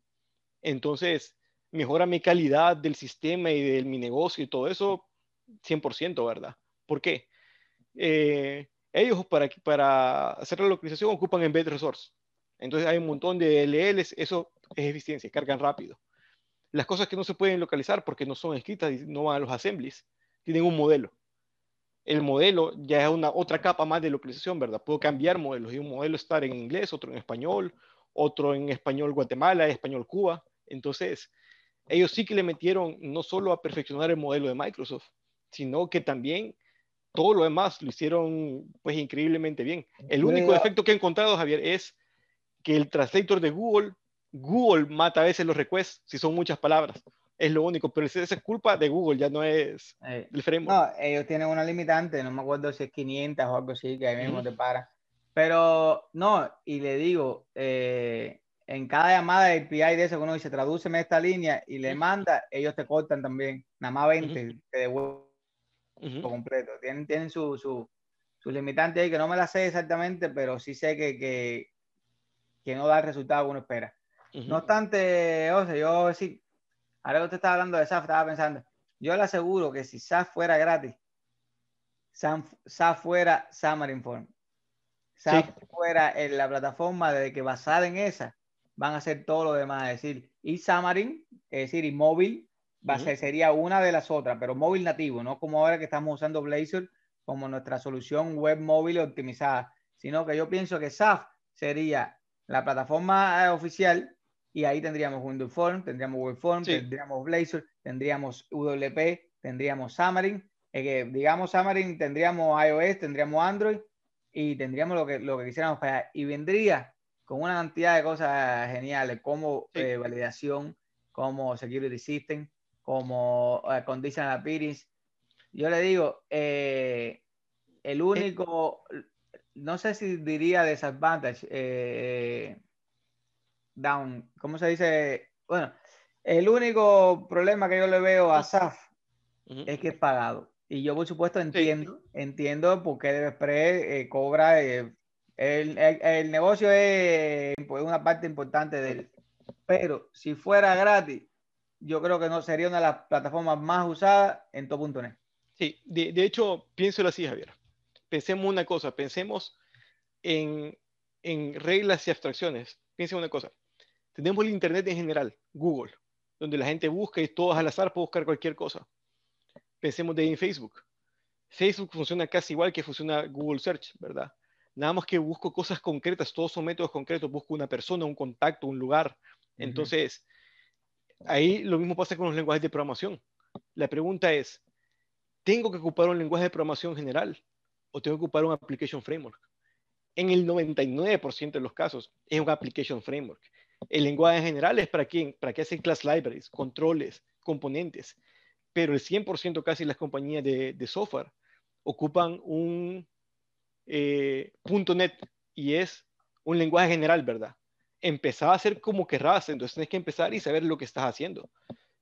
Entonces, mejora mi calidad del sistema y de mi negocio y todo eso 100%, ¿verdad? ¿Por qué? Eh, ellos para, para hacer la localización ocupan Embedded Resource. Entonces hay un montón de LLs, eso es eficiencia, cargan rápido. Las cosas que no se pueden localizar porque no son escritas y no van a los assemblies, tienen un modelo. El modelo ya es una otra capa más de localización, ¿verdad? Puedo cambiar modelos y un modelo estar en inglés, otro en español, otro en español Guatemala, español Cuba. Entonces, ellos sí que le metieron no solo a perfeccionar el modelo de Microsoft, sino que también todo lo demás lo hicieron pues increíblemente bien. El único defecto que he encontrado, Javier, es que el translator de Google, Google mata a veces los requests si son muchas palabras. Es lo único, pero esa es culpa de Google, ya no es eh, el framework. No, ellos tienen una limitante, no me acuerdo si es 500 o algo así, que ahí mismo te para. Pero no, y le digo, eh, en cada llamada de API de eso que uno dice, tradúceme esta línea y le manda, ellos te cortan también, nada más 20, te devuelven completo. Tienen, tienen su, su, su, limitante ahí que no me la sé exactamente, pero sí sé que, que, que no da el resultado que uno espera. No obstante, o sea, yo sí, ahora que usted estaba hablando de SAF, estaba pensando, yo le aseguro que si SAF fuera gratis, SAF, fuera Xamarin Form, SAF fuera en la plataforma de que basada en esa, van a hacer todo lo demás, es decir, y Xamarin, es decir, y móvil, va a ser, sería una de las otras, pero móvil nativo, no como ahora que estamos usando Blazor como nuestra solución web móvil optimizada, sino que yo pienso que SAF sería la plataforma eh, oficial y ahí tendríamos Windows Form, tendríamos Web Form, tendríamos Blazor, tendríamos WP, tendríamos Xamarin, eh, que digamos Xamarin, tendríamos iOS, tendríamos Android y tendríamos lo que, lo que quisiéramos para y vendría con una cantidad de cosas geniales como eh, validación, como Security System, como uh, Conditional Appearance. Yo le digo, eh, el único, no sé si diría disadvantage, eh, down, ¿cómo se dice? Bueno, el único problema que yo le veo a SAF es que es pagado. Y yo, por supuesto, entiendo, entiendo por qué debe eh, cobra. Eh, el, el, negocio es pues, una parte importante de él. Pero si fuera gratis, yo creo que no sería una de las plataformas más usadas en todo.net. Sí, de, de, hecho, piénselo así, Javier. Pensemos una cosa, pensemos en, en reglas y abstracciones. Piensen una cosa. Tenemos el Internet en general, Google, donde la gente busca y todos al azar puede buscar cualquier cosa. Pensemos de en Facebook. Facebook funciona casi igual que funciona Google Search, ¿verdad? Nada más que busco cosas concretas, todos son métodos concretos, busco una persona, un contacto, un lugar. Entonces, Ahí lo mismo pasa con los lenguajes de programación. La pregunta es, ¿tengo que ocupar un lenguaje de programación general o tengo que ocupar un application framework? En el 99% de los casos es un application framework. El lenguaje general es para quién? Para que hacen class libraries, controles, componentes. Pero el 100% casi las compañías de, software ocupan un eh, .NET y es un lenguaje general, ¿verdad? empezaba a hacer como querrás, entonces tienes que empezar y saber lo que estás haciendo.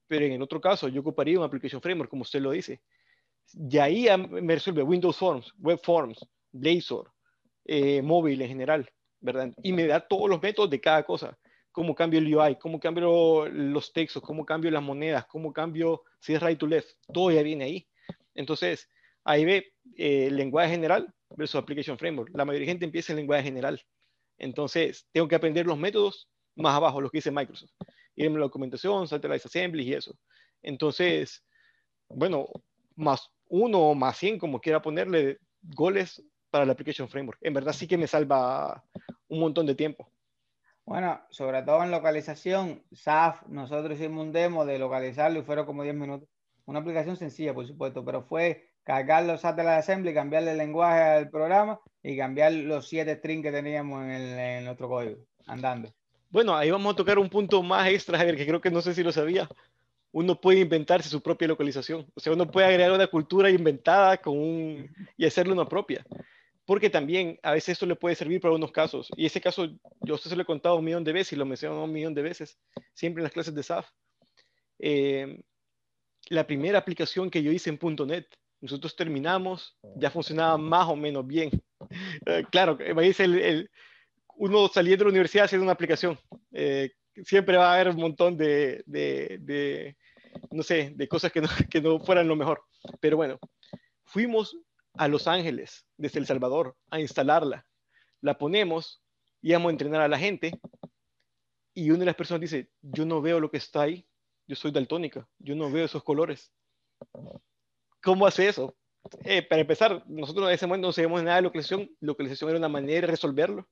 Pero en otro caso, yo ocuparía un application framework, como usted lo dice. Y ahí me resuelve Windows Forms, Web Forms, Blazor, eh, móvil en general, ¿verdad? Y me da todos los métodos de cada cosa. Cómo cambio el UI, cómo cambio los textos, cómo cambio las monedas, cómo cambio si es right to left, todo ya viene ahí. Entonces, ahí ve eh, el lenguaje general versus application framework. La mayoría de gente empieza en lenguaje general entonces, tengo que aprender los métodos más abajo, los que dice Microsoft. Irme a la documentación, Satellite Assembly y eso. Entonces, bueno, más uno más 100, como quiera ponerle, goles para la Application Framework. En verdad sí que me salva un montón de tiempo. Bueno, sobre todo en localización, SAF, nosotros hicimos un demo de localizarlo y fueron como 10 minutos. Una aplicación sencilla, por supuesto, pero fue cargar los satellite assembly, cambiarle el lenguaje al programa y cambiar los siete strings que teníamos en, en nuestro código, andando. Bueno, ahí vamos a tocar un punto más extra, Javier, que creo que no sé si lo sabía. Uno puede inventarse su propia localización. O sea, uno puede agregar una cultura inventada con un, y hacerle una propia. Porque también a veces esto le puede servir para unos casos. Y ese caso, yo usted se lo he contado un millón de veces y lo menciono un millón de veces, siempre en las clases de SAF. Eh, la primera aplicación que yo hice en .NET, nosotros terminamos, ya funcionaba más o menos bien. Eh, claro, me dice el, uno saliendo de la universidad haciendo una aplicación. Eh, siempre va a haber un montón de, de, no sé, de cosas que no, que no fueran lo mejor. Pero bueno, fuimos a Los Ángeles, desde El Salvador, a instalarla. La ponemos, íbamos a entrenar a la gente y una de las personas dice, yo no veo lo que está ahí, yo soy daltónica, yo no veo esos colores. ¿Cómo hace eso? Eh, para empezar, nosotros en ese momento no sabíamos nada de localización, localización era una manera de resolverlo.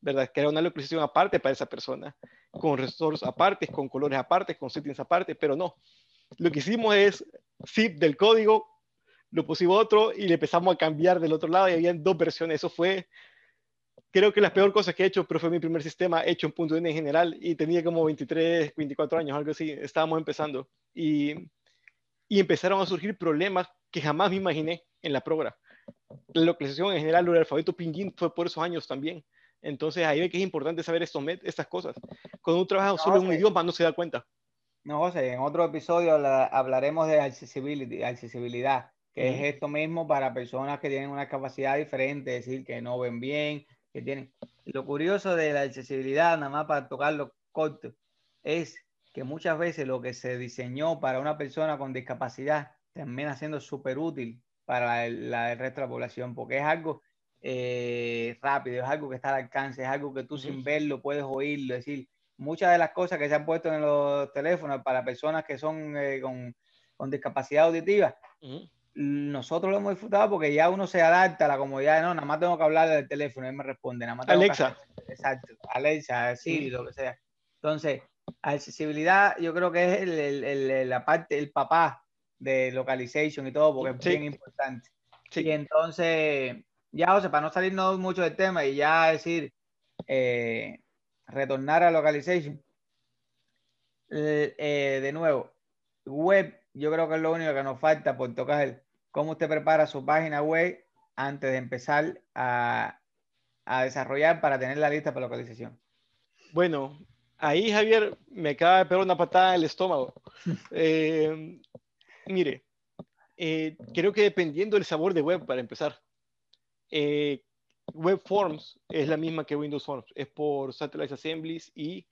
¿verdad? Que era una localización aparte para esa persona, con resources aparte, con colores aparte, con settings aparte, pero no. Lo que hicimos es zip del código, lo pusimos otro y le empezamos a cambiar del otro lado y había dos versiones. Eso fue, creo que las peores cosas que he hecho, pero fue mi primer sistema hecho en .NET en general y tenía como 23, 24 años, algo así. Estábamos empezando y, y empezaron a surgir problemas que jamás me imaginé en la programa. La localización en general, el alfabeto pinyin fue por esos años también. Entonces ahí ve que es importante saber esto, estas cosas. Cuando uno trabaja solo en un idioma no se da cuenta. No, José, en otro episodio hablaremos de accesibilidad, que es esto mismo para personas que tienen una capacidad diferente, es decir, que no ven bien, que tienen... Lo curioso de la accesibilidad, nada más para tocarlo corto, es que muchas veces lo que se diseñó para una persona con discapacidad termina siendo súper útil para la, el resto de la población, porque es algo eh, rápido, es algo que está al alcance, es algo que tú sin verlo puedes oírlo, es decir, muchas de las cosas que se han puesto en los teléfonos para personas que son eh, con, con, discapacidad auditiva, nosotros lo hemos disfrutado porque ya uno se adapta a la comodidad, no, nada más tengo que hablar del teléfono, él me responde, nada más Alexa. exacto, Alexa, Siri, lo que sea. Entonces, accesibilidad yo creo que es el, el, la parte, el papá de localization y todo, porque es bien importante. Y entonces, ya, José, para no salirnos mucho del tema y ya decir, eh, retornar a localization. Eh, de nuevo, web, yo creo que es lo único que nos falta por tocar cómo usted prepara su página web antes de empezar a, a desarrollar para tener la lista para localización. Bueno, ahí Javier me acaba de pegar una patada en el estómago. Eh, mire, creo que dependiendo del sabor de web, para empezar, eh, Web Forms es la misma que Windows Forms, es por Satellite Assemblies y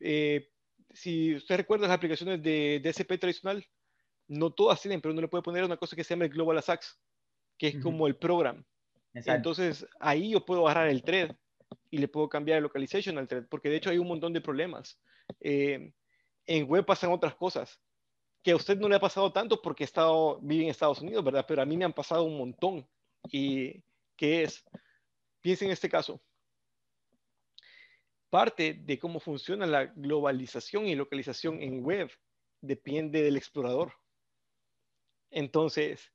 eh, si usted recuerda las aplicaciones de DSP tradicional, no todas tienen, pero uno le puede poner una cosa que se llama el Global Asax, que es como el program. Entonces ahí yo puedo agarrar el thread y le puedo cambiar el localization al thread, porque de hecho hay un montón de problemas. Eh, en web pasan otras cosas que a usted no le ha pasado tanto porque he estado, vive en Estados Unidos, ¿verdad? Pero a mí me han pasado un montón y que es, piensen en este caso, parte de cómo funciona la globalización y localización en web depende del explorador. Entonces,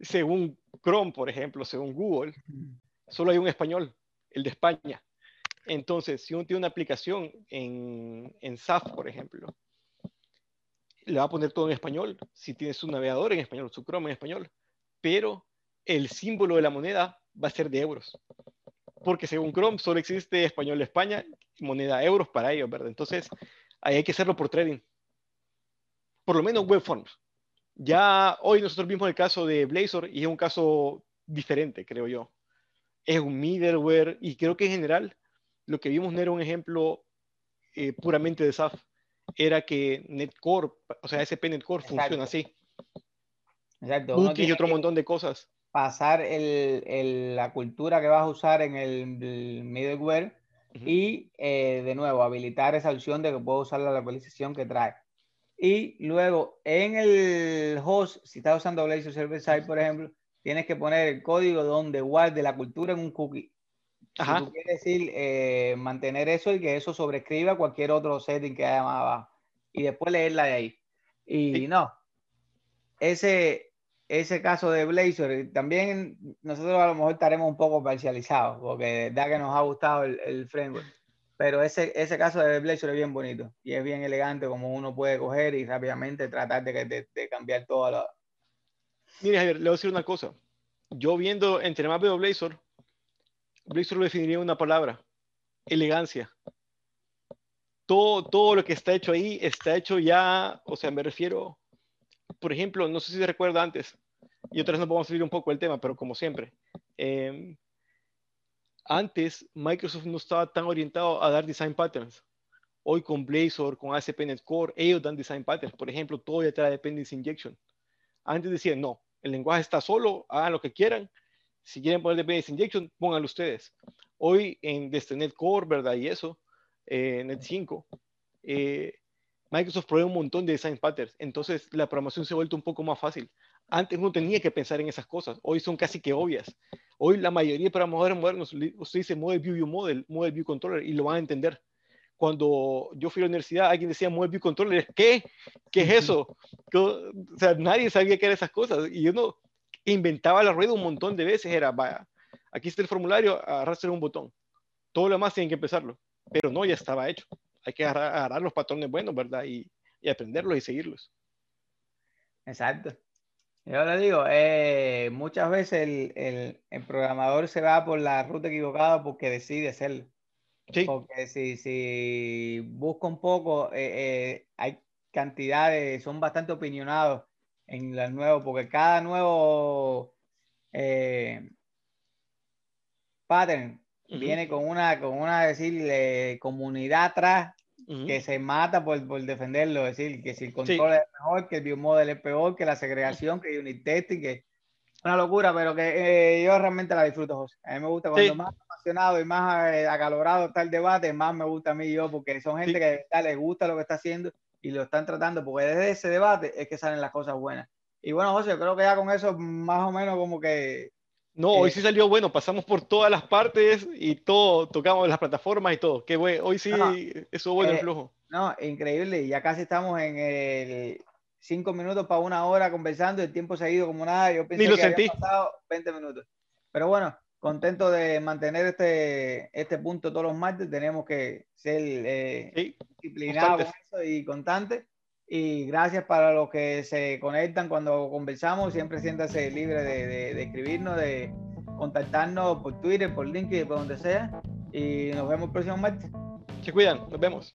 según Chrome, por ejemplo, según Google, solo hay un español, el de España. Entonces, si uno tiene una aplicación en, en SAF, por ejemplo, le va a poner todo en español. Si tiene su navegador en español, su Chrome en español, pero el símbolo de la moneda va a ser de euros. Porque según Chrome solo existe español de España, moneda euros para ellos, ¿verdad? Entonces, ahí hay que hacerlo por trading. Por lo menos web forms. Ya hoy nosotros vimos el caso de Blazor y es un caso diferente, creo yo. Es un middleware y creo que en general lo que vimos no era un ejemplo eh, puramente de SAF. Era que Netcore, o sea, SP Netcore funciona así. Exacto. y otro montón de cosas pasar el, la cultura que vas a usar en el, middleware y eh, de nuevo habilitar esa opción de que puedo usar la localización que trae. Y luego en el host, si estás usando Blazor Server Side, por ejemplo, tienes que poner el código donde guarde la cultura en un cookie. Ajá. Si tú quieres decir eh, mantener eso y que eso sobrescriba cualquier otro setting que haya más abajo. Y después leerla de ahí. Y no, ese, ese caso de Blazor, también nosotros a lo mejor estaremos un poco parcializados, porque de verdad que nos ha gustado el, el framework. Pero ese, ese caso de Blazor es bien bonito y es bien elegante como uno puede coger y rápidamente tratar de, de, de cambiar todo. Lo... Mire, Javier, le voy a decir una cosa. Yo viendo, entre más veo Blazor, Blazor lo definiría una palabra, elegancia. Todo, todo lo que está hecho ahí está hecho ya, o sea, me refiero, por ejemplo, no sé si se recuerda antes, y otra vez nos vamos a salir un poco del tema, pero como siempre, eh, antes Microsoft no estaba tan orientado a dar design patterns. Hoy con Blazor, con ASP.NET Core, ellos dan design patterns. Por ejemplo, todo ya trae dependency injection. Antes decían, no, el lenguaje está solo, hagan lo que quieran. Si quieren poner dependency injection, pónganlo ustedes. Hoy en desde .NET Core, ¿verdad? Y eso, eh, NET 5, eh, Microsoft provee un montón de design patterns. Entonces la programación se ha vuelto un poco más fácil. Antes no tenía que pensar en esas cosas. Hoy son casi que obvias. Hoy la mayoría de programadores modernos, dice Model View View Model, Model View Controller, y lo van a entender. Cuando yo fui a la universidad, alguien decía Model View Controller, ¿qué? ¿Qué es eso? O sea, nadie sabía qué eran esas cosas. Y yo no inventaba la rueda un montón de veces. Era, vaya, aquí está el formulario, arrastre un botón. Todo lo demás tienen que empezarlo. Pero no, ya estaba hecho. Hay que agarrar, los patrones buenos, ¿verdad? Y, y aprenderlos y seguirlos. Exacto. Yo le digo, eh, muchas veces el, el, el, programador se va por la ruta equivocada porque decide hacerlo. Sí. Porque si, si busca un poco, eh, eh, hay cantidades, son bastante opinionados en el nuevo, porque cada nuevo pattern viene con una, con una decir, comunidad atrás que se mata por, por, defenderlo, es decir, que si el control es mejor, que el biomodel es peor, que la segregación, que unit testing, que una locura, pero que eh, yo realmente la disfruto, José. A mí me gusta cuando más apasionado y más eh, acalorado está el debate, más me gusta a mí yo, porque son gente que les gusta lo que está haciendo y lo están tratando, porque desde ese debate es que salen las cosas buenas. Y bueno, José, yo creo que ya con eso más o menos como que no, hoy eh, sí salió bueno, pasamos por todas las partes y todo, tocamos las plataformas y todo. Qué bueno, hoy sí, eso bueno el eh, flujo. No, increíble, ya casi estamos en el cinco minutos para una hora conversando, el tiempo se ha ido como nada, yo pensé Ni lo que sentí. había pasado 20 minutos. Pero bueno, contento de mantener este, este punto todos los martes, tenemos que ser eh, disciplinados y constantes. Y gracias para los que se conectan cuando conversamos. Siempre siéntase libre de, de, escribirnos, de contactarnos por Twitter, por LinkedIn, por donde sea. Y nos vemos el próximo martes. Se cuidan, nos vemos.